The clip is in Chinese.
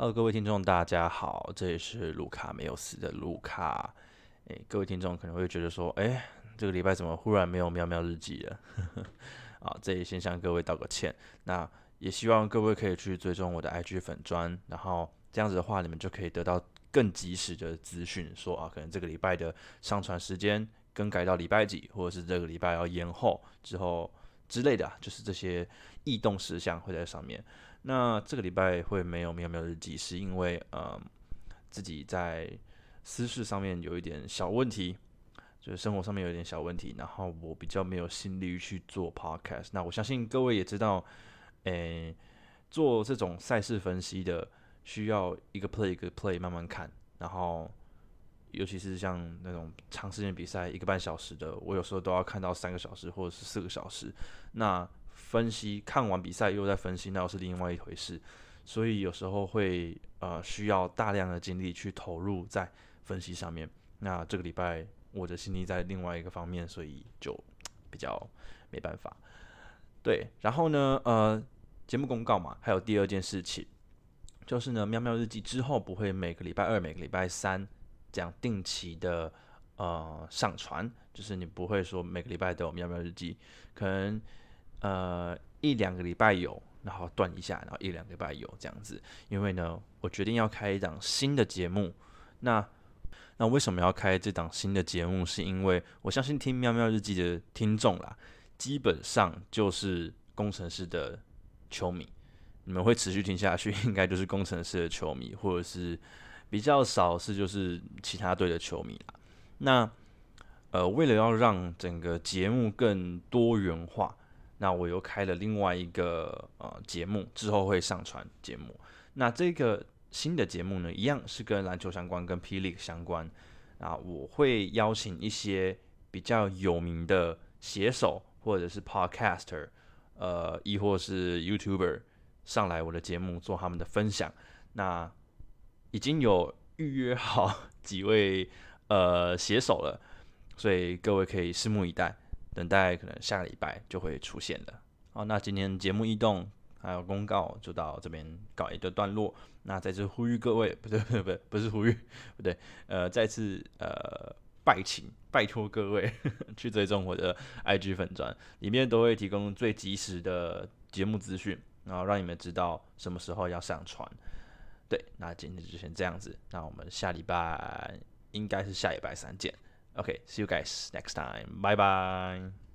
好各位听众，大家好，这里是卢卡没有死的卢卡。诶，各位听众可能会觉得说，诶，这个礼拜怎么忽然没有喵喵日记了？啊，这里先向各位道个歉。那也希望各位可以去追踪我的 IG 粉砖，然后这样子的话，你们就可以得到更及时的资讯，说啊，可能这个礼拜的上传时间更改到礼拜几，或者是这个礼拜要延后之后之类的，就是这些异动事项会在上面。那这个礼拜会没有喵喵日记，是因为呃自己在私事上面有一点小问题，就是生活上面有一点小问题，然后我比较没有心力去做 podcast。那我相信各位也知道，诶，做这种赛事分析的，需要一个 play 一个 play 慢慢看，然后尤其是像那种长时间比赛一个半小时的，我有时候都要看到三个小时或者是四个小时，那。分析看完比赛又在分析，那又是另外一回事，所以有时候会呃需要大量的精力去投入在分析上面。那这个礼拜我的心力在另外一个方面，所以就比较没办法。对，然后呢，呃，节目公告嘛，还有第二件事情，就是呢，喵喵日记之后不会每个礼拜二、每个礼拜三这样定期的呃上传，就是你不会说每个礼拜都有喵喵日记，可能。呃，一两个礼拜有，然后断一下，然后一两个礼拜有这样子。因为呢，我决定要开一档新的节目。那那为什么要开这档新的节目？是因为我相信听喵喵日记的听众啦，基本上就是工程师的球迷。你们会持续听下去，应该就是工程师的球迷，或者是比较少是就是其他队的球迷啦。那呃，为了要让整个节目更多元化。那我又开了另外一个呃节目，之后会上传节目。那这个新的节目呢，一样是跟篮球相关，跟霹雳相关。啊，我会邀请一些比较有名的写手或者是 podcaster，呃，亦或是 YouTuber 上来我的节目做他们的分享。那已经有预约好 几位呃写手了，所以各位可以拭目以待。等待可能下礼拜就会出现的。好，那今天节目异动还有公告就到这边告一个段落。那再次呼吁各位，不对不对不对不是呼吁，不对，呃，再次呃拜请拜托各位 去追踪我的 IG 粉钻，里面都会提供最及时的节目资讯，然后让你们知道什么时候要上传。对，那今天就先这样子，那我们下礼拜应该是下礼拜三见。Okay, see you guys next time. Bye bye.